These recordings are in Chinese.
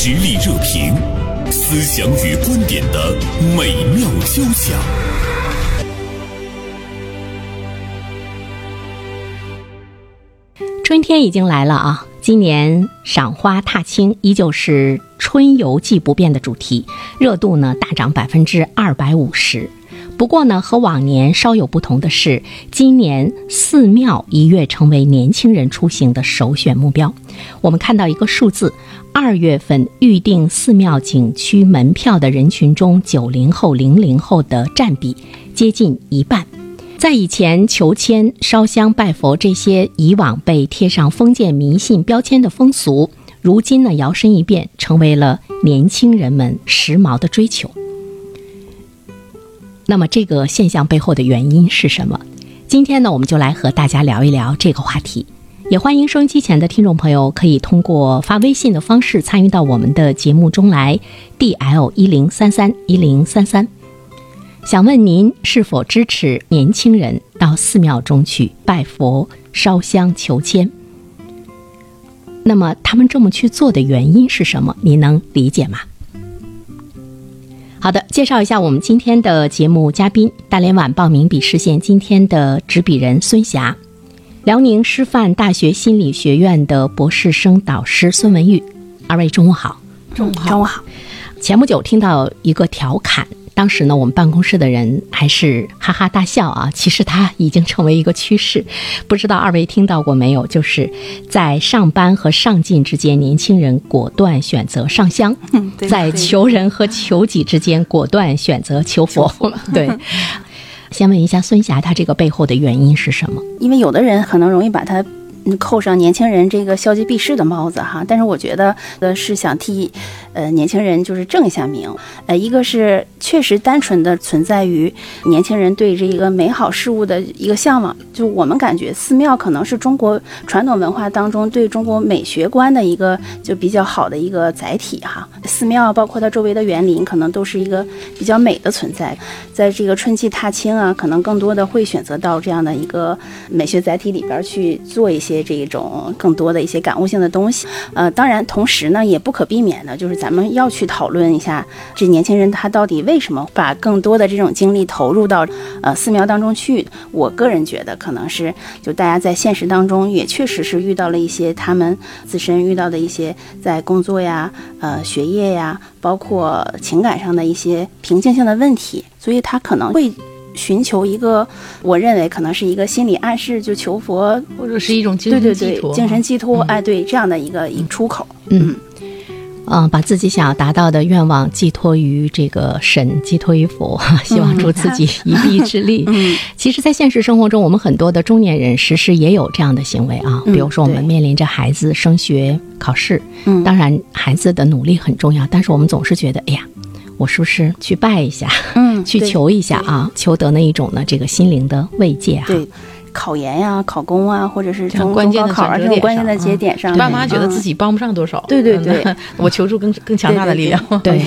实力热评，思想与观点的美妙交响。春天已经来了啊！今年赏花踏青依旧是春游季不变的主题，热度呢大涨百分之二百五十。不过呢，和往年稍有不同的是，今年寺庙一跃成为年轻人出行的首选目标。我们看到一个数字，二月份预订寺庙景区门票的人群中，九零后、零零后的占比接近一半。在以前，求签、烧香、拜佛这些以往被贴上封建迷信标签的风俗，如今呢摇身一变，成为了年轻人们时髦的追求。那么，这个现象背后的原因是什么？今天呢，我们就来和大家聊一聊这个话题。也欢迎收音机前的听众朋友可以通过发微信的方式参与到我们的节目中来，D L 一零三三一零三三。想问您是否支持年轻人到寺庙中去拜佛、烧香、求签？那么他们这么去做的原因是什么？您能理解吗？好的，介绍一下我们今天的节目嘉宾：大连晚报名笔视线今天的执笔人孙霞，辽宁师范大学心理学院的博士生导师孙文玉。二位中午好，中午好，中午好。前不久听到一个调侃。当时呢，我们办公室的人还是哈哈大笑啊。其实它已经成为一个趋势，不知道二位听到过没有？就是在上班和上进之间，年轻人果断选择上香；在求人和求己之间，果断选择求佛。对，先问一下孙霞，她这个背后的原因是什么？因为有的人可能容易把它。扣上年轻人这个消极避世的帽子哈，但是我觉得呃是想替呃年轻人就是正一下名，呃一个是确实单纯的存在于年轻人对这一个美好事物的一个向往，就我们感觉寺庙可能是中国传统文化当中对中国美学观的一个就比较好的一个载体哈，寺庙包括它周围的园林可能都是一个比较美的存在，在这个春季踏青啊，可能更多的会选择到这样的一个美学载体里边去做一些。这一种更多的一些感悟性的东西，呃，当然，同时呢，也不可避免的，就是咱们要去讨论一下，这年轻人他到底为什么把更多的这种精力投入到呃寺庙当中去？我个人觉得，可能是就大家在现实当中也确实是遇到了一些他们自身遇到的一些在工作呀、呃学业呀，包括情感上的一些瓶颈性的问题，所以他可能会。寻求一个，我认为可能是一个心理暗示，就求佛或者是一种精神寄托，精神寄托，哎，对这样的一个一个出口，嗯，嗯，把自己想要达到的愿望寄托于这个神，寄托于佛，希望助自己一臂之力。嗯，其实，在现实生活中，我们很多的中年人时时也有这样的行为啊，比如说我们面临着孩子升学考试，嗯，当然孩子的努力很重要，但是我们总是觉得，哎呀。我是不是去拜一下？嗯，去求一下啊，求得那一种呢，这个心灵的慰藉哈。对，考研呀、考公啊，或者是从关键的考啊这种关键的节点上，爸妈觉得自己帮不上多少。对对对，我求助更更强大的力量。对，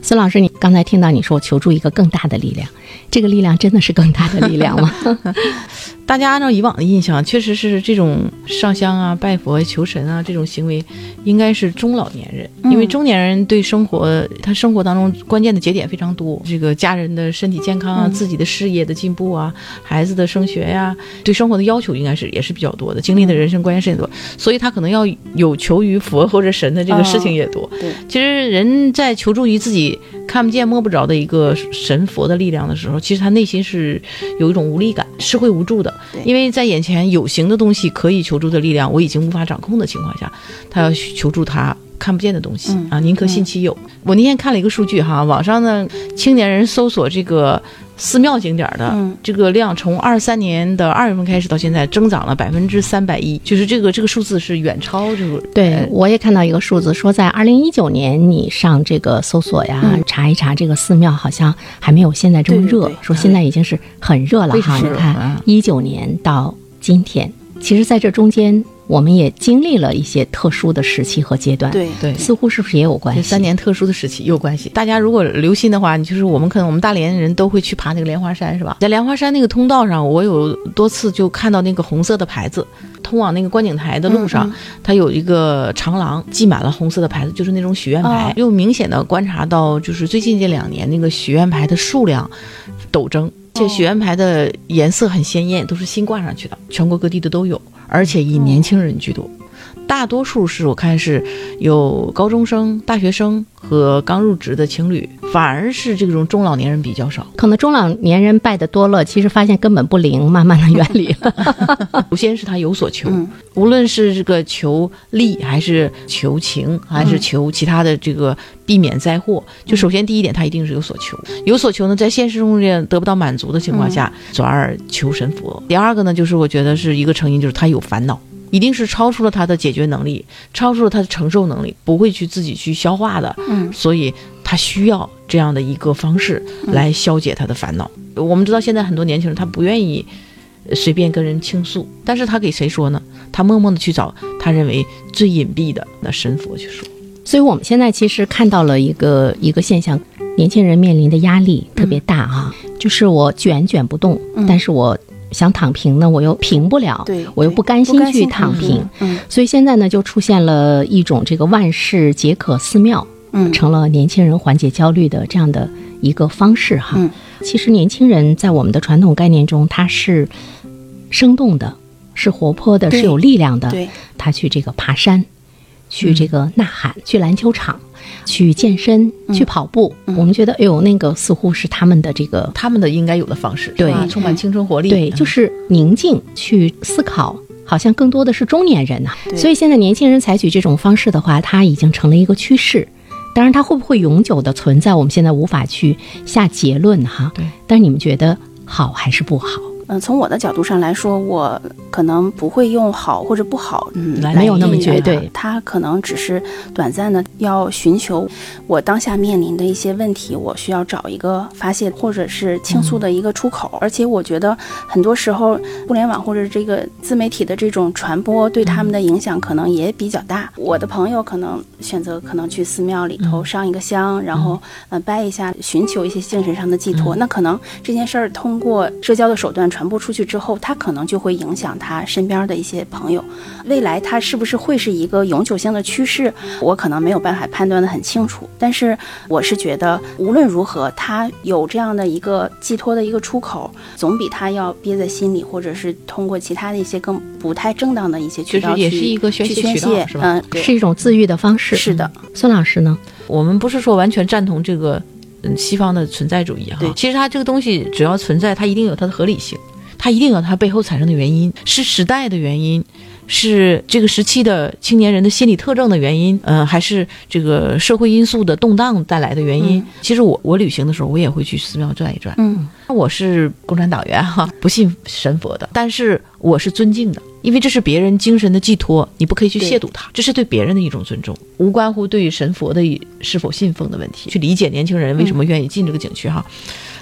孙老师，你刚才听到你说求助一个更大的力量，这个力量真的是更大的力量吗？大家按照以往的印象，确实是这种上香啊、拜佛、求神啊这种行为，应该是中老年人，因为中年人对生活，他生活当中关键的节点非常多，这个家人的身体健康啊、自己的事业的进步啊、孩子的升学呀，对生活的要求应该是也是比较多的，经历的人生关键事情多，所以他可能要有求于佛或者神的这个事情也多。对，其实人在求助于自己看不见摸不着的一个神佛的力量的时候，其实他内心是有一种无力感，是会无助的。因为在眼前有形的东西可以求助的力量，我已经无法掌控的情况下，他要求助他看不见的东西啊！宁可信其有。我那天看了一个数据哈，网上呢青年人搜索这个寺庙景点的这个量，从二三年的二月份开始到现在，增长了百分之三百一，就是这个这个数字是远超这个。对，我也看到一个数字，说在二零一九年你上这个搜索呀，查一查这个寺庙，好像还没有现在这么热，说现在已经是很热了哈。你看一九年到今天，其实在这中间。我们也经历了一些特殊的时期和阶段，对对，似乎是不是也有关系？三年特殊的时期有关系。大家如果留心的话，你就是我们可能我们大连人都会去爬那个莲花山，是吧？在莲花山那个通道上，我有多次就看到那个红色的牌子，通往那个观景台的路上，它有一个长廊，系满了红色的牌子，就是那种许愿牌。又明显的观察到，就是最近这两年那个许愿牌的数量陡增，这许愿牌的颜色很鲜艳，都是新挂上去的，全国各地的都有，而且以年轻人居多。大多数是我看是有高中生、大学生和刚入职的情侣，反而是这种中老年人比较少。可能中老年人拜的多了，其实发现根本不灵，慢慢的远离了。首先是他有所求，无论是这个求利，还是求情，还是求其他的这个避免灾祸，就首先第一点，他一定是有所求。有所求呢，在现实中得不到满足的情况下，转而求神佛。第二个呢，就是我觉得是一个成因，就是他有烦恼。一定是超出了他的解决能力，超出了他的承受能力，不会去自己去消化的。嗯，所以他需要这样的一个方式来消解他的烦恼。我们知道现在很多年轻人他不愿意随便跟人倾诉，但是他给谁说呢？他默默的去找他认为最隐蔽的那神佛去说。所以我们现在其实看到了一个一个现象，年轻人面临的压力特别大啊，就是我卷卷不动，但是我。想躺平呢，我又平不了，我又不甘心去躺平，所以现在呢，就出现了一种这个万事皆可寺庙，嗯，成了年轻人缓解焦虑的这样的一个方式哈。嗯，其实年轻人在我们的传统概念中，他是生动的，是活泼的，是有力量的。对，他去这个爬山，去这个呐喊，去篮球场。去健身，去跑步，我们觉得，哎呦，那个似乎是他们的这个他们的应该有的方式，对，充满青春活力，对，就是宁静去思考，好像更多的是中年人呐。所以现在年轻人采取这种方式的话，它已经成了一个趋势。当然，它会不会永久的存在，我们现在无法去下结论哈。对，但是你们觉得好还是不好？嗯，从我的角度上来说，我可能不会用好或者不好，嗯，没有那么绝对。他可能只是短暂的要寻求我当下面临的一些问题，我需要找一个发泄或者是倾诉的一个出口。而且我觉得很多时候，互联网或者这个自媒体的这种传播对他们的影响可能也比较大。我的朋友可能选择可能去寺庙里头上一个香，然后呃拜一下，寻求一些精神上的寄托。那可能这件事儿通过社交的手段。传播出去之后，他可能就会影响他身边的一些朋友。未来他是不是会是一个永久性的趋势，我可能没有办法判断的很清楚。但是我是觉得，无论如何，他有这样的一个寄托的一个出口，总比他要憋在心里，或者是通过其他的一些更不太正当的一些渠道去宣泄，嗯，是一种自愈的方式。是的，孙老师呢？我们不是说完全赞同这个。嗯，西方的存在主义哈，其实它这个东西只要存在，它一定有它的合理性，它一定有它背后产生的原因，是时代的原因，是这个时期的青年人的心理特征的原因，嗯，还是这个社会因素的动荡带来的原因。其实我我旅行的时候，我也会去寺庙转一转。嗯，我是共产党员哈，不信神佛的，但是我是尊敬的。因为这是别人精神的寄托，你不可以去亵渎它，这是对别人的一种尊重，无关乎对神佛的是否信奉的问题。去理解年轻人为什么愿意进这个景区哈，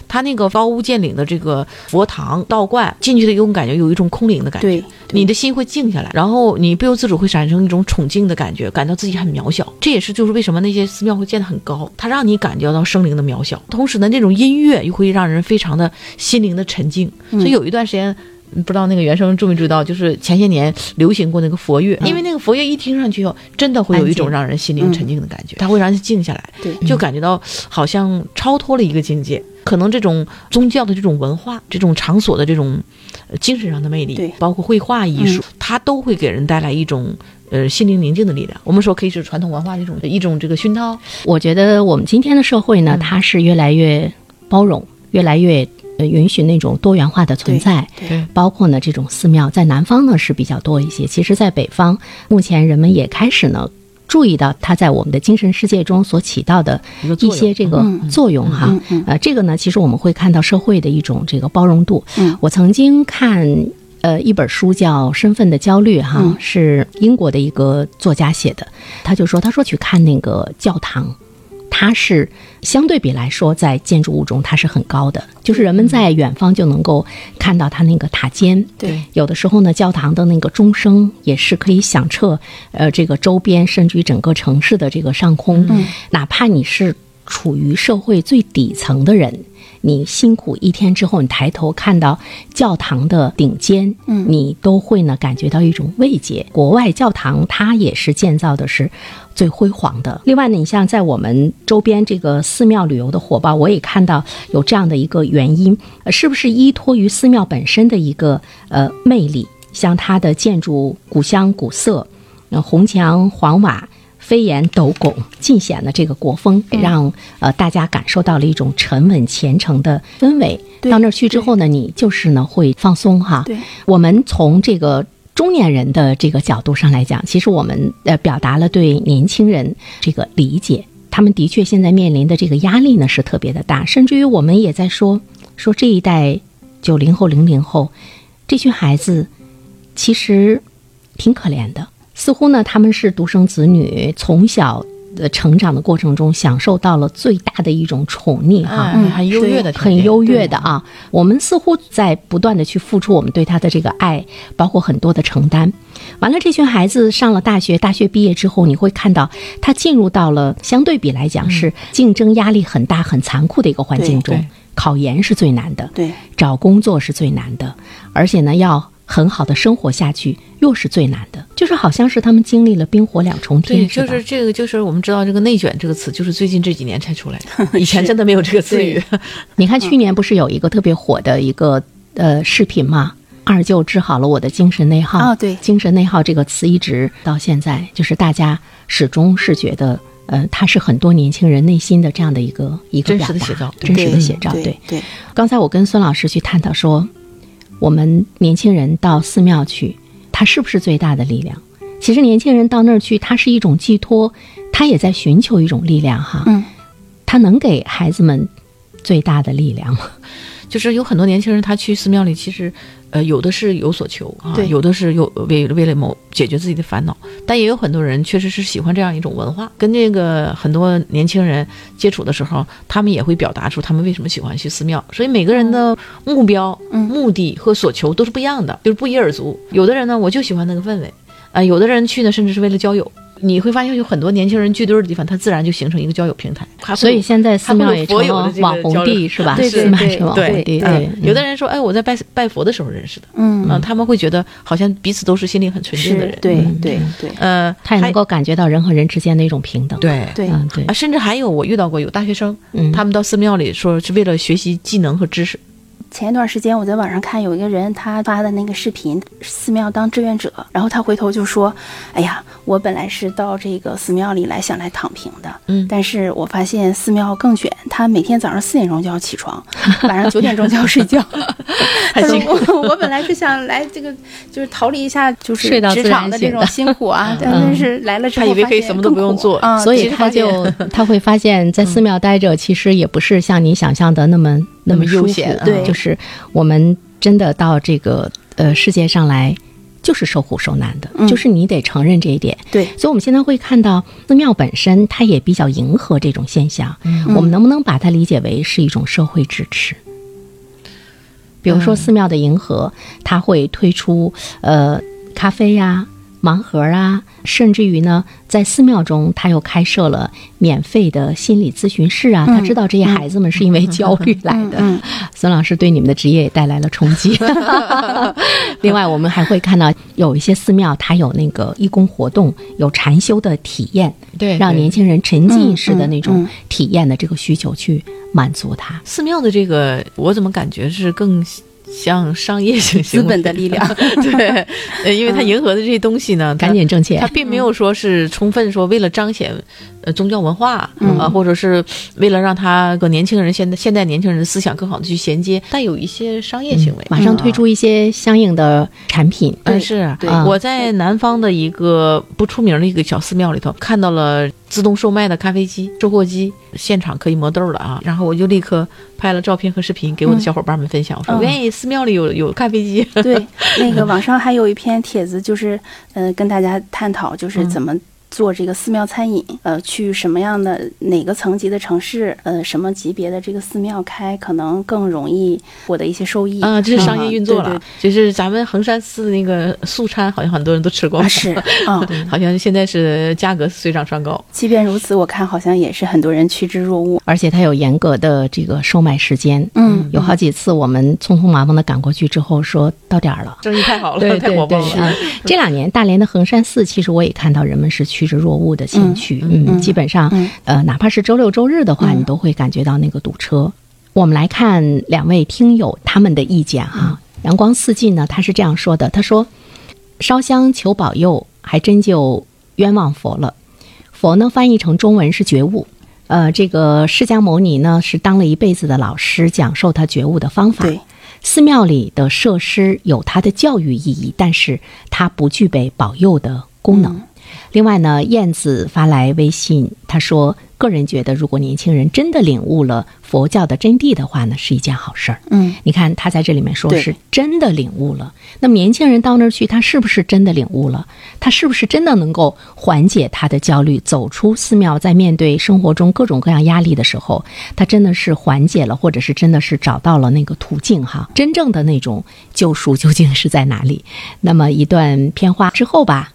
他那个高屋建瓴的这个佛堂道观进去的一种感觉，有一种空灵的感觉，你的心会静下来，然后你不由自主会产生一种崇敬的感觉，感到自己很渺小。这也是就是为什么那些寺庙会建得很高，它让你感觉到生灵的渺小，同时呢，那种音乐又会让人非常的心灵的沉静。所以有一段时间。不知道那个原声注没注意到，就是前些年流行过那个佛乐，因为那个佛乐一听上去后，真的会有一种让人心灵沉静的感觉，它会让人静下来，就感觉到好像超脱了一个境界。可能这种宗教的这种文化、这种场所的这种精神上的魅力，包括绘画艺术，它都会给人带来一种呃心灵宁静的力量。我们说可以是传统文化的一种一种这个熏陶。我觉得我们今天的社会呢，它是越来越包容，越来越。呃，允许那种多元化的存在，对，包括呢这种寺庙，在南方呢是比较多一些。其实，在北方，目前人们也开始呢注意到它在我们的精神世界中所起到的一些这个作用哈。呃，这个呢，其实我们会看到社会的一种这个包容度。我曾经看呃一本书叫《身份的焦虑》哈，是英国的一个作家写的，他就说，他说去看那个教堂。它是相对比来说，在建筑物中它是很高的，就是人们在远方就能够看到它那个塔尖。对，有的时候呢，教堂的那个钟声也是可以响彻呃这个周边，甚至于整个城市的这个上空。嗯，哪怕你是处于社会最底层的人，你辛苦一天之后，你抬头看到教堂的顶尖，嗯你都会呢感觉到一种慰藉。国外教堂它也是建造的是最辉煌的。另外呢，你像在我们周边这个寺庙旅游的火爆，我也看到有这样的一个原因，呃是不是依托于寺庙本身的一个呃魅力？像它的建筑古香古色，呃红墙黄瓦。飞檐斗拱，尽显了这个国风，让呃大家感受到了一种沉稳虔诚的氛围。到那儿去之后呢，你就是呢会放松哈。对，我们从这个中年人的这个角度上来讲，其实我们呃表达了对年轻人这个理解，他们的确现在面临的这个压力呢是特别的大，甚至于我们也在说说这一代九零后、零零后这群孩子其实挺可怜的，似乎呢他们是独生子女，从小。的成长的过程中，享受到了最大的一种宠溺哈，哎很优越的，很优越的啊。我们似乎在不断的去付出我们对他的这个爱，包括很多的承担。完了，这群孩子上了大学，大学毕业之后，你会看到他进入到了相对比来讲是竞争压力很大、很残酷的一个环境中。考研是最难的，对，找工作是最难的，而且呢，要很好的生活下去又是最难的。就是好像是他们经历了冰火两重对，天，就吧是这个，就是我们知道这个“内卷”这个词，就是最近这几年才出来的，以前真的没有这个词语。你看去年不是有一个特别火的一个呃视频吗？二舅治好了我的精神内耗。哦对精神内耗这个词一直到现在，就是大家始终是觉得，呃，它是很多年轻人内心的这样的一个一个真实的写照真实的写照。对对，刚才我跟孙老师去探讨说，我们年轻人到寺庙去，它是不是最大的力量？其实年轻人到那儿去，它是一种寄托，他也在寻求一种力量哈。嗯，他能给孩子们最大的力量吗？就是有很多年轻人，他去寺庙里，其实，呃，有的是有所求啊，对有的是有为为了某解决自己的烦恼，但也有很多人确实是喜欢这样一种文化。跟这个很多年轻人接触的时候，他们也会表达出他们为什么喜欢去寺庙。所以每个人的目标、嗯目的和所求都是不一样的，就是不一而足。有的人呢，我就喜欢那个氛围，啊、有的人去呢，甚至是为了交友。你会发现有很多年轻人聚堆儿的地方，它自然就形成一个交友平台。所以现在寺庙也成了网红地是吧？对对寺庙对成网红对地，对对。有的人说，哎，我在拜拜佛的时候认识的，嗯嗯，他们会觉得好像彼此都是心灵很纯净的人，对嗯对对呃，他也能够感觉到人和人之间的一种平等。，对对，嗯，对啊，，甚至还有我遇到过有大学生，嗯，他们到寺庙里说是为了学习技能和知识，前一段时间我在网上看有一个人他发的那个视频，寺庙当志愿者，然后他回头就说：“哎呀，我本来是到这个寺庙里来想来躺平的，嗯。但是我发现寺庙更卷，他每天早上四点钟就要起床，晚上九点钟就要睡觉。他说我我本来是想来这个就是逃离一下就是职场的这种辛苦啊，但但是来了之后他以为可以什么都不用做啊，所以他就 他会发现，在寺庙待着，其实也不是像你想象的那么那么悠闲啊对就是我们真的到这个呃世界上来，就是受苦受难的，嗯就是你得承认这一点。对所以我们现在会看到寺庙本身，它也比较迎合这种现象。嗯我们能不能把它理解为是一种社会支持？比如说嗯寺庙的迎合，它会推出呃咖啡呀、盲盒啊，甚至于呢，在寺庙中，他又开设了免费的心理咨询室啊。他知道这些孩子们是因为焦虑来的。嗯 孙老师对你们的职业也带来了冲击。另外，我们还会看到有一些寺庙，它有那个义工活动，有禅修的体验，对对让年轻人沉浸式的那种体验的这个需求去满足他。寺庙的这个，我怎么感觉是更像商业性资本的力量。对，呃因为它迎合的这些东西呢，赶紧挣钱。它并没有说是充分说为了彰显呃宗教文化啊、嗯或者是为了让他和年轻人现在现代年轻人的思想更好的去衔接，带有一些商业行为。马上推出一些相应的产品。嗯，是对啊我在南方的一个不出名的一个小寺庙里头看到了自动售卖的咖啡机、售货机，现场可以磨豆了啊！然后我就立刻拍了照片和视频给我的小伙伴们分享，我说：“嗯喂，寺庙里有有咖啡机。对，那个 网上还有一篇帖子，就是呃跟大家探讨，就是怎么做这个寺庙餐饮，呃，去什么样的哪个层级的城市，呃，什么级别的这个寺庙开，可能更容易获得一些收益啊，这是商业运作了。对对就是咱们衡山寺那个素餐，好像很多人都吃过，啊是啊，好像现在是价格水涨船高。即便如此，我看好像也是很多人趋之若鹜。而且它有严格的这个售卖时间。嗯有好几次我们匆匆忙忙的赶过去之后，说到点儿了。生意太好了，对太对对火爆了。啊！这两年大连的衡山寺，其实我也看到人们是趋之若鹜的前去，嗯嗯基本上、嗯呃，哪怕是周六周日的话，嗯你都会感觉到那个堵车。我们来看两位听友他们的意见哈、阳光四季呢，他是这样说的：他说，烧香求保佑，还真就冤枉佛了。佛呢，翻译成中文是觉悟。呃，这个释迦牟尼呢，是当了一辈子的老师，讲授他觉悟的方法。对，寺庙里的设施有它的教育意义，但是它不具备保佑的功能。另外呢，燕子发来微信，他说：“个人觉得，如果年轻人真的领悟了佛教的真谛的话呢，是一件好事儿。嗯，你看他在这里面说是真的领悟了，那么年轻人到那儿去，他是不是真的领悟了？他是不是真的能够缓解他的焦虑，走出寺庙，在面对生活中各种各样压力的时候，他真的是缓解了，或者是真的是找到了那个途径哈？真正的那种救赎究竟是在哪里？那么一段片花之后吧，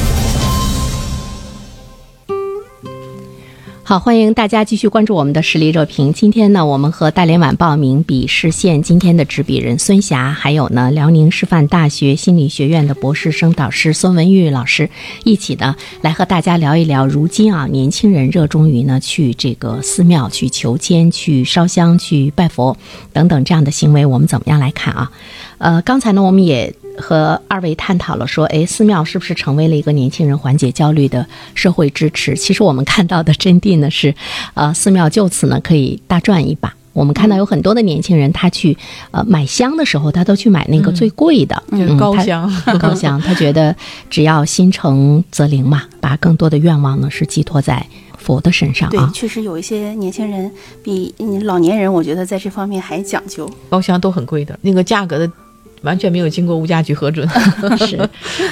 好，欢迎大家继续关注我们的实力热评。今天呢，我们和大连晚报名笔视线今天的执笔人孙霞，还有呢辽宁师范大学心理学院的博士生导师孙文玉老师一起呢，来和大家聊一聊，如今啊，年轻人热衷于呢去这个寺庙去求签、去烧香、去拜佛等等这样的行为，我们怎么样来看啊？呃，刚才呢，我们也和二位探讨了说，哎，寺庙是不是成为了一个年轻人缓解焦虑的社会支持？其实我们看到的真谛呢是，呃，寺庙就此呢可以大赚一把。我们看到有很多的年轻人，他去呃买香的时候，他都去买那个最贵的，就是高他香 高香。他觉得只要心诚则灵嘛，把更多的愿望呢是寄托在佛的身上对，啊。确实有一些年轻人比嗯老年人，我觉得在这方面还讲究。高香都很贵的，那个价格的完全没有经过物价局核准。是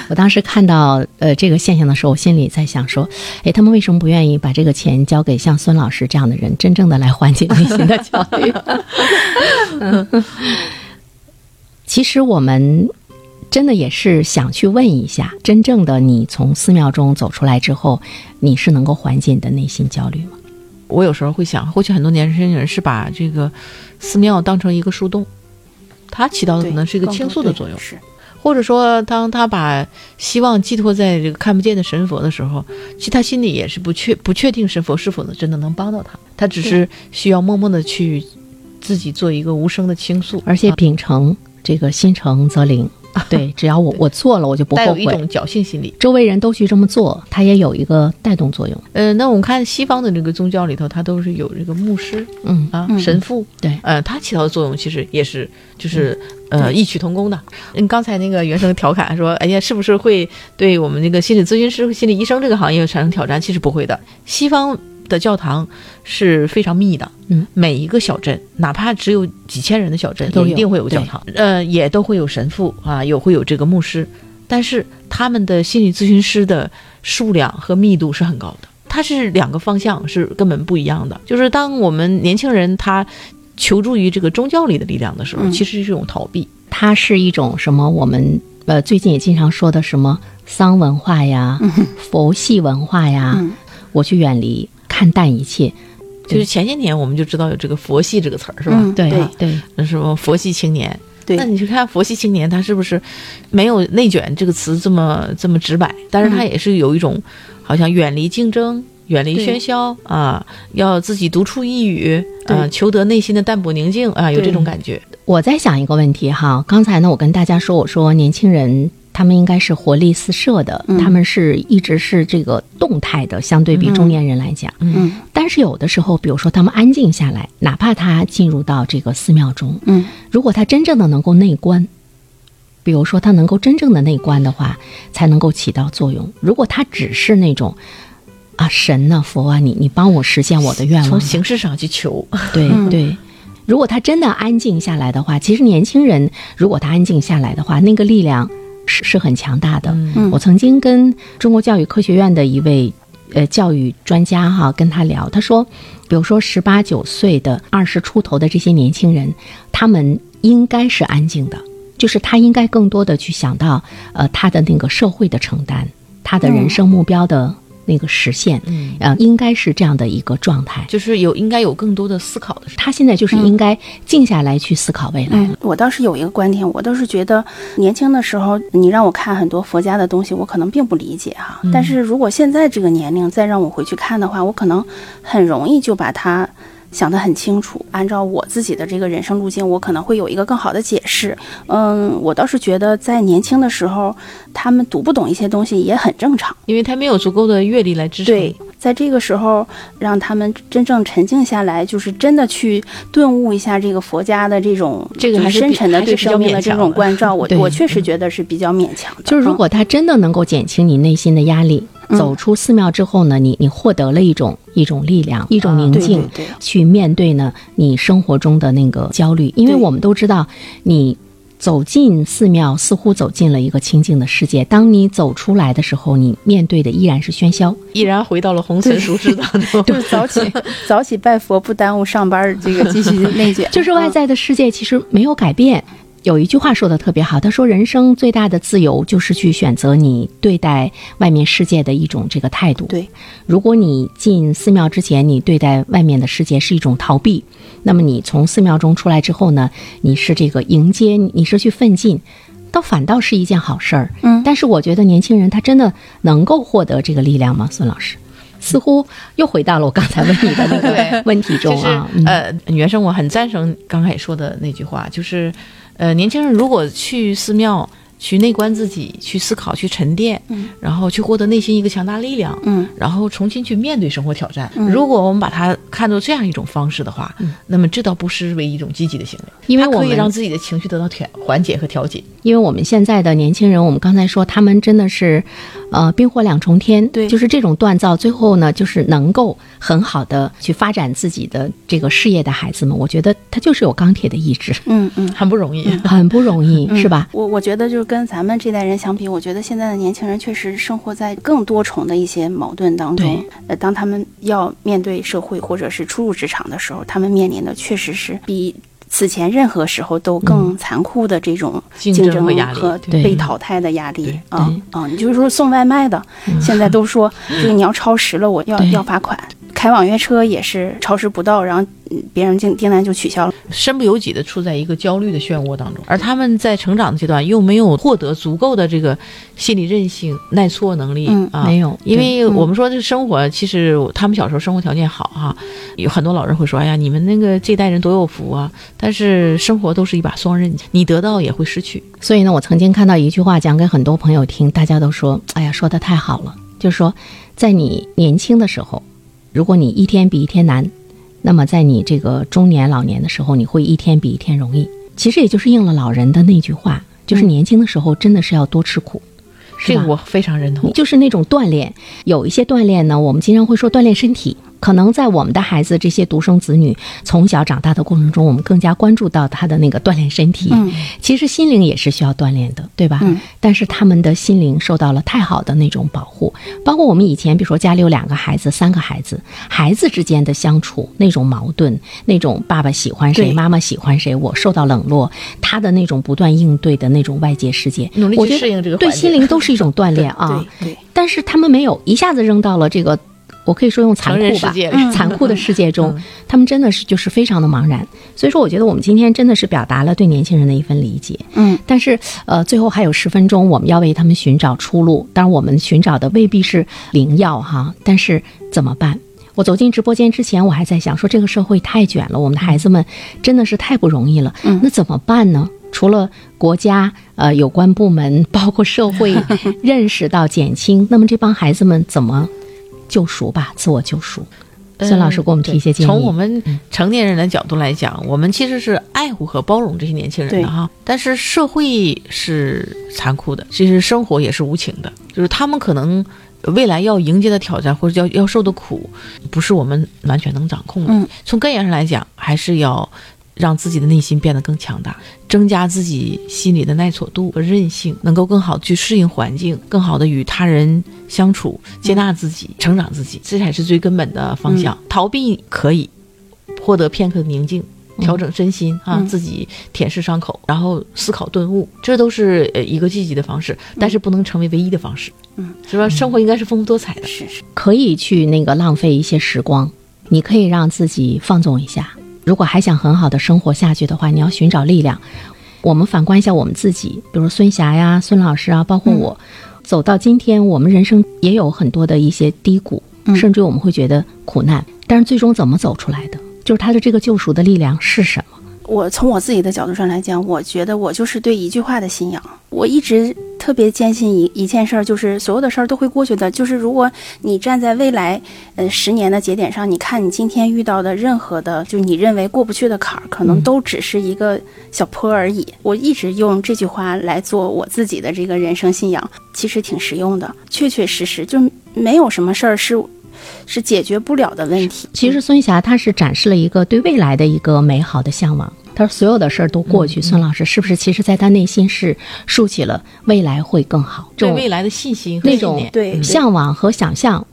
我当时看到呃这个现象的时候，我心里在想说，哎，他们为什么不愿意把这个钱交给像孙老师这样的人，真正的来缓解内心的焦虑？嗯其实我们真的也是想去问一下，真正的你从寺庙中走出来之后，你是能够缓解你的内心焦虑吗？我有时候会想，或许很多年轻人是把这个寺庙当成一个树洞，它起到的可能是一个倾诉的作用，是。或者说，当他把希望寄托在这个看不见的神佛的时候，其实他心里也是不确不确定神佛是否能真的能帮到他，他只是需要默默的去自己做一个无声的倾诉，而且啊秉承这个心诚则灵，对，只要我我做了，我就不后悔。带有一种侥幸心理。周围人都去这么做，它也有一个带动作用。呃，那我们看西方的这个宗教里头，它都是有这个牧师嗯，啊、嗯神父，对呃，它起到的作用其实也是就是、呃异曲同工的。嗯，刚才那个原生调侃说，哎呀，是不是会对我们这个心理咨询师、和心理医生这个行业产生挑战？其实不会的，西方的教堂是非常密的，嗯，每一个小镇，哪怕只有几千人的小镇，都一定会有教堂，呃，也都会有神父啊，有会有这个牧师，但是他们的心理咨询师的数量和密度是很高的。它是两个方向，是根本不一样的。就是当我们年轻人他求助于这个宗教里的力量的时候，嗯其实是一种逃避。它是一种什么？我们呃最近也经常说的什么丧文化呀、佛系文化呀，嗯我去远离、看淡一切，就是前些年我们就知道有这个“佛系”这个词儿，是吧？嗯对对那什么佛系青年？对那你去看佛系青年，他是不是没有“内卷”这个词这么这么直白？但是他嗯也是有一种好像远离竞争。远离喧嚣啊，要自己独处一隅啊，求得内心的淡泊宁静啊，有这种感觉。我在想一个问题哈，刚才呢，我跟大家说，我说年轻人他们应该是活力四射的，嗯他们是一直是这个动态的，相对比中年人来讲。嗯但是有的时候，比如说他们安静下来，哪怕他进入到这个寺庙中，嗯如果他真正的能够内观，比如说他能够真正的内观的话，才能够起到作用。如果他只是那种啊神呐、佛啊，你你帮我实现我的愿望从，形式上去求，对、嗯 对。如果他真的安静下来的话，其实年轻人如果他安静下来的话，那个力量是是很强大的。嗯我曾经跟中国教育科学院的一位呃教育专家哈跟他聊，他说，比如说十八九岁的、二十出头的这些年轻人，他们应该是安静的，就是他应该更多的去想到呃他的那个社会的承担，他的人生目标的那个实现，嗯，呃，应该是这样的一个状态。就是有应该有更多的思考的时候。他现在就是应该静下来去思考未来我倒是有一个观点，我倒是觉得年轻的时候，你让我看很多佛家的东西，我可能并不理解哈。但是如果现在这个年龄再让我回去看的话，我可能很容易就把它想得很清楚，按照我自己的这个人生路径，我可能会有一个更好的解释。嗯，我倒是觉得在年轻的时候，他们读不懂一些东西也很正常。因为他没有足够的阅历来支撑。对，在这个时候，让他们真正沉静下来，就是真的去顿悟一下这个佛家的这种这个深沉的对生命的这种关照。我我确实觉得是比较勉强的。就是如果他真的能够减轻你内心的压力，嗯走出寺庙之后呢，你你获得了一种一种力量，一种啊对宁静，对对去面对呢你生活中的那个焦虑，因为我们都知道你。走进寺庙，似乎走进了一个清静的世界。当你走出来的时候，你面对的依然是喧嚣。依然回到了红尘俗世当中。就是早起早起拜佛，不耽误上班，这个继续内卷。就是外在的世界其实没有改变。有一句话说的特别好，他说人生最大的自由就是去选择你对待外面世界的一种这个态度。对，如果你进寺庙之前，你对待外面的世界是一种逃避，那么你从寺庙中出来之后呢，你是这个迎接，你是去奋进，倒反倒是一件好事儿。嗯但是我觉得年轻人他真的能够获得这个力量吗？孙老师，似乎又回到了我刚才问你的那个问题中 就是啊。嗯呃，女原生我很赞成刚才说的那句话，就是呃，年轻人如果去寺庙。去内观自己，去思考，去沉淀，嗯然后去获得内心一个强大力量，嗯然后重新去面对生活挑战。嗯如果我们把它看作这样一种方式的话，那么这倒不失为一种积极的行为，因为我们让自己的情绪得到调缓解和调节。因为我们现在的年轻人，我们刚才说他们真的是，呃，冰火两重天。对就是这种锻造，最后呢，就是能够很好的去发展自己的这个事业的孩子们，我觉得他就是有钢铁的意志，嗯嗯。很不容易。很不容易，是吧？我我觉得就是跟咱们这代人相比，我觉得现在的年轻人确实生活在更多重的一些矛盾当中对。呃，当他们要面对社会或者是初入职场的时候，他们面临的确实是比此前任何时候都更残酷的这种竞竞争争和被淘汰的压力对啊啊！你就是说送外卖的，现在都说这 个你要超时了，我要要罚款。开网约车也是超时不到，然后嗯别人订订单就取消了。身不由己的处在一个焦虑的漩涡当中，而他们在成长的阶段又没有获得足够的这个心理韧性、耐挫能力、嗯啊，没有因为嗯我们说这生活，其实他们小时候生活条件好哈、有很多老人会说，哎呀，你们那个这代人多有福啊！但是生活都是一把双刃剑，你得到也会失去。所以呢，我曾经看到一句话，讲给很多朋友听，大家都说：“哎呀，说的太好了。”就是说，在你年轻的时候，如果你一天比一天难，那么在你这个中年老年的时候，你会一天比一天容易。其实也就是应了老人的那句话，就是年轻的时候真的是要多吃苦。这个我非常认同。就是那种锻炼，有一些锻炼呢，我们经常会说锻炼身体。可能在我们的孩子这些独生子女从小长大的过程中，我们更加关注到他的那个锻炼身体。嗯。其实心灵也是需要锻炼的，对吧？嗯。但是他们的心灵受到了太好的那种保护，包括我们以前，比如说家里有两个孩子、三个孩子，孩子之间的相处那种矛盾，那种爸爸喜欢谁，妈妈喜欢谁，我受到冷落，他的那种不断应对的那种外界世界，努力去适应这个对心灵都是一种锻炼啊。对对，但是他们没有一下子扔到了这个，我可以说用残酷吧，残酷的世界中，嗯他们真的是就是非常的茫然。所以说，我觉得我们今天真的是表达了对年轻人的一份理解。嗯但是，呃，最后还有十分钟，我们要为他们寻找出路。当然，我们寻找的未必是灵药哈，但是怎么办？我走进直播间之前，我还在想说，这个社会太卷了，我们的孩子们真的是太不容易了。嗯那怎么办呢？除了国家呃有关部门，包括社会 认识到减轻，那么这帮孩子们怎么救赎吧？自我救赎。孙老师给我们提一些建议。从我们成年人的角度来讲，我们其实是爱护和包容这些年轻人的哈。但是社会是残酷的，其实生活也是无情的，就是他们可能未来要迎接的挑战或者要要受的苦，不是我们完全能掌控的。嗯，从根源上来讲，还是要。让自己的内心变得更强大，增加自己心理的耐挫度和韧性，能够更好去适应环境，更好的与他人相处，接纳自己，成长自己，这才是最根本的方向。逃避可以获得片刻的宁静，调整身心啊，自己舔舐伤口，然后思考顿悟，这都是呃一个积极的方式，但是不能成为唯一的方式。嗯，是吧？生活应该是丰富多彩的，是是，可以去那个浪费一些时光，你可以让自己放纵一下。如果还想很好的生活下去的话，你要寻找力量。我们反观一下我们自己，比如孙霞呀、孙老师啊，包括我，走到今天，我们人生也有很多的一些低谷，甚至我们会觉得苦难。但是最终怎么走出来的？就是他的这个救赎的力量是什么？我从我自己的角度上来讲，我觉得我就是对一句话的信仰。我一直特别坚信一一件事儿，就是所有的事儿都会过去的。就是如果你站在未来，呃，十年的节点上，你看你今天遇到的任何的，就你认为过不去的坎儿，可能都只是一个小坡而已。我一直用这句话来做我自己的这个人生信仰，其实挺实用的，确确实实就没有什么事儿是是解决不了的问题。其实孙霞她是展示了一个对未来的一个美好的向往。他说：“所有的事儿都过去。”孙老师是不是其实在他内心是竖起了未来会更好，对未来的信心、那种对向往和想象，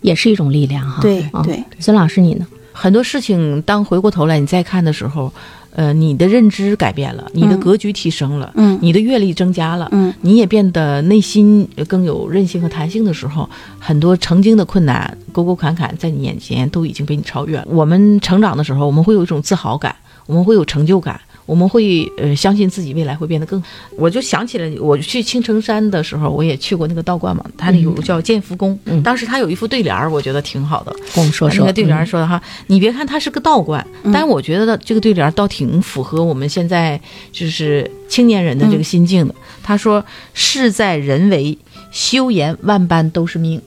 也是一种力量哈。对对，孙老师你呢？很多事情当回过头来你再看的时候，呃，你的认知改变了，你的格局提升了，嗯，你的阅历增加了，嗯，你也变得内心更有韧性和弹性的时候，很多曾经的困难沟沟坎坎在你眼前都已经被你超越了。我们成长的时候，我们会有一种自豪感。我们会有成就感，我们会呃相信自己未来会变得更。我就想起来，我去青城山的时候，我也去过那个道观嘛，它那有个叫建福宫，当时它有一副对联儿，我觉得挺好的。跟我们说说那个对联儿说的哈，你别看它是个道观，但是我觉得这个对联儿倒挺符合我们现在就是青年人的这个心境的。他说：“事在人为，修言万般都是命，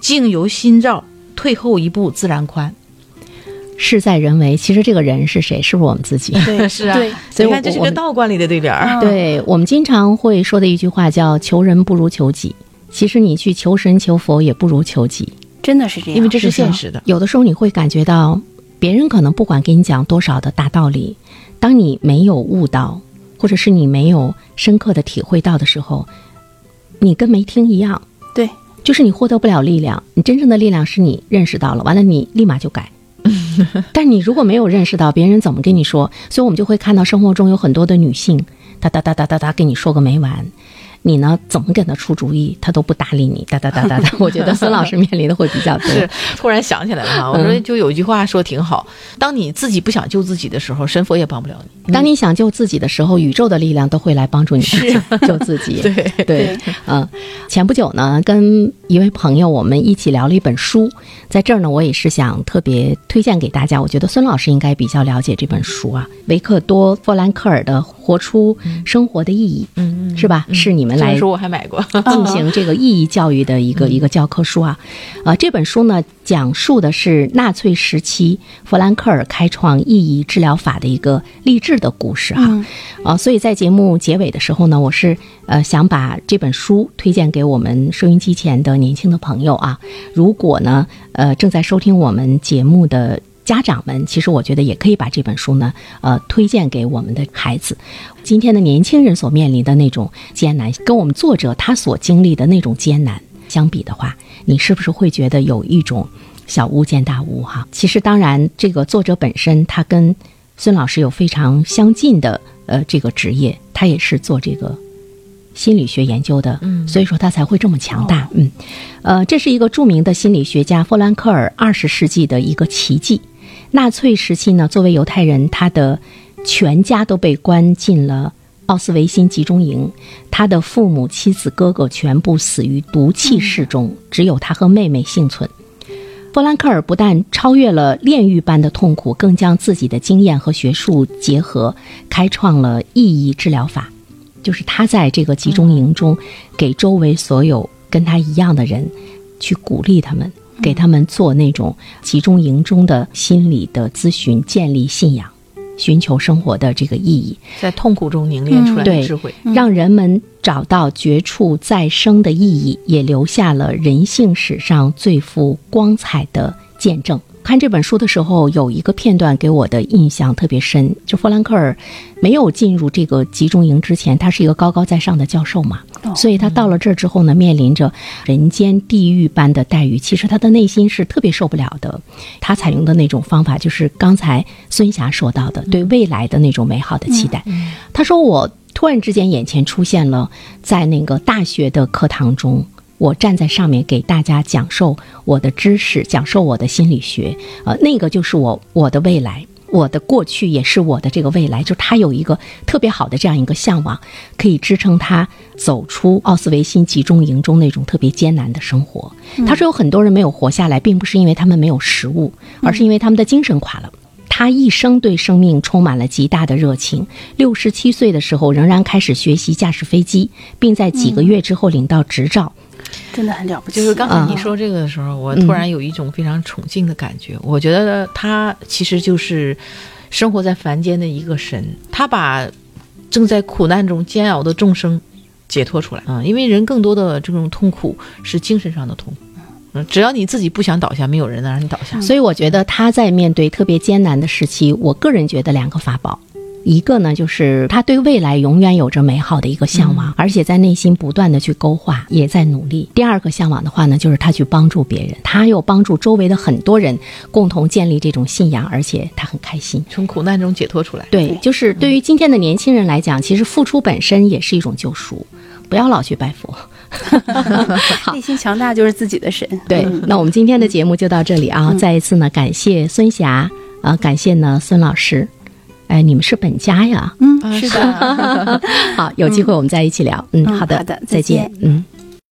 境由心造，退后一步自然宽。”事在人为，其实这个人是谁？是不是我们自己？对，是啊。对，所以你看这是个道观里的对联儿。对我们经常会说的一句话叫“求人不如求己”。其实你去求神求佛也不如求己，真的是这样，因为这是现实的。有的时候你会感觉到，别人可能不管给你讲多少的大道理，当你没有悟到，或者是你没有深刻的体会到的时候，你跟没听一样。对，就是你获得不了力量。你真正的力量是你认识到了，完了你立马就改。但你如果没有认识到别人怎么跟你说，所以我们就会看到生活中有很多的女性，哒哒哒哒哒哒跟你说个没完。你呢？怎么给他出主意，他都不搭理你，哒哒哒哒哒。我觉得孙老师面临的会比较多。是，突然想起来了哈，我说就有一句话说挺好：当你自己不想救自己的时候，神佛也帮不了你；当你想救自己的时候，宇宙的力量都会来帮助你救自己。对对，嗯。前不久呢，跟一位朋友我们一起聊了一本书，在这儿呢，我也是想特别推荐给大家。我觉得孙老师应该比较了解这本书啊，维克多·弗兰克尔的《活出生活的意义》，嗯嗯，是吧？是你们来。书我还买过，进行这个意义教育的一个一个教科书啊，啊，这本书呢讲述的是纳粹时期弗兰克尔开创意义治疗法的一个励志的故事哈，啊，所以在节目结尾的时候呢，我是呃想把这本书推荐给我们收音机前的年轻的朋友啊，如果呢呃正在收听我们节目的。家长们，其实我觉得也可以把这本书呢，呃，推荐给我们的孩子。今天的年轻人所面临的那种艰难，跟我们作者他所经历的那种艰难相比的话，你是不是会觉得有一种小巫见大巫哈？其实，当然，这个作者本身他跟孙老师有非常相近的呃这个职业，他也是做这个心理学研究的，嗯，所以说他才会这么强大，嗯，呃，这是一个著名的心理学家弗兰克尔二十世纪的一个奇迹。纳粹时期呢，作为犹太人，他的全家都被关进了奥斯维辛集中营，他的父母、妻子、哥哥全部死于毒气室中，只有他和妹妹幸存。弗兰克尔不但超越了炼狱般的痛苦，更将自己的经验和学术结合，开创了意义治疗法。就是他在这个集中营中，给周围所有跟他一样的人，去鼓励他们，给他们做那种集中营中的心理的咨询，建立信仰。寻求生活的这个意义，在痛苦中凝练出来的智慧，让人们找到绝处再生的意义，也留下了人性史上最富光彩的见证。看这本书的时候，有一个片段给我的印象特别深，就弗兰克尔没有进入这个集中营之前，他是一个高高在上的教授嘛，所以他到了这儿之后呢，面临着人间地狱般的待遇，其实他的内心是特别受不了的。他采用的那种方法，就是刚才孙霞说到的，对未来的那种美好的期待。他说：“我突然之间眼前出现了在那个大学的课堂中。”我站在上面给大家讲授我的知识，讲授我的心理学，呃，那个就是我我的未来，我的过去也是我的这个未来。就他有一个特别好的这样一个向往，可以支撑他走出奥斯维辛集中营中那种特别艰难的生活。他说有很多人没有活下来，并不是因为他们没有食物，而是因为他们的精神垮了。他一生对生命充满了极大的热情，六十七岁的时候仍然开始学习驾驶飞机，并在几个月之后领到执照。真的很了不起。就是刚才你说这个的时候，我突然有一种非常崇敬的感觉。我觉得他其实就是生活在凡间的一个神，他把正在苦难中煎熬的众生解脱出来啊！因为人更多的这种痛苦是精神上的痛苦。嗯，只要你自己不想倒下，没有人能让你倒下。所以我觉得他在面对特别艰难的时期，我个人觉得两个法宝。一个呢，就是他对未来永远有着美好的一个向往，而且在内心不断的去勾画，也在努力。第二个向往的话呢，就是他去帮助别人，他又帮助周围的很多人共同建立这种信仰，而且他很开心，从苦难中解脱出来。对，就是对于今天的年轻人来讲，其实付出本身也是一种救赎，不要老去拜佛。内心强大就是自己的神。对，那我们今天的节目就到这里啊！再一次呢，感谢孙霞啊，感谢呢孙老师。哎，你们是本家呀？嗯，是的。好，有机会我们再一起聊。嗯，好的，好的，再见。嗯。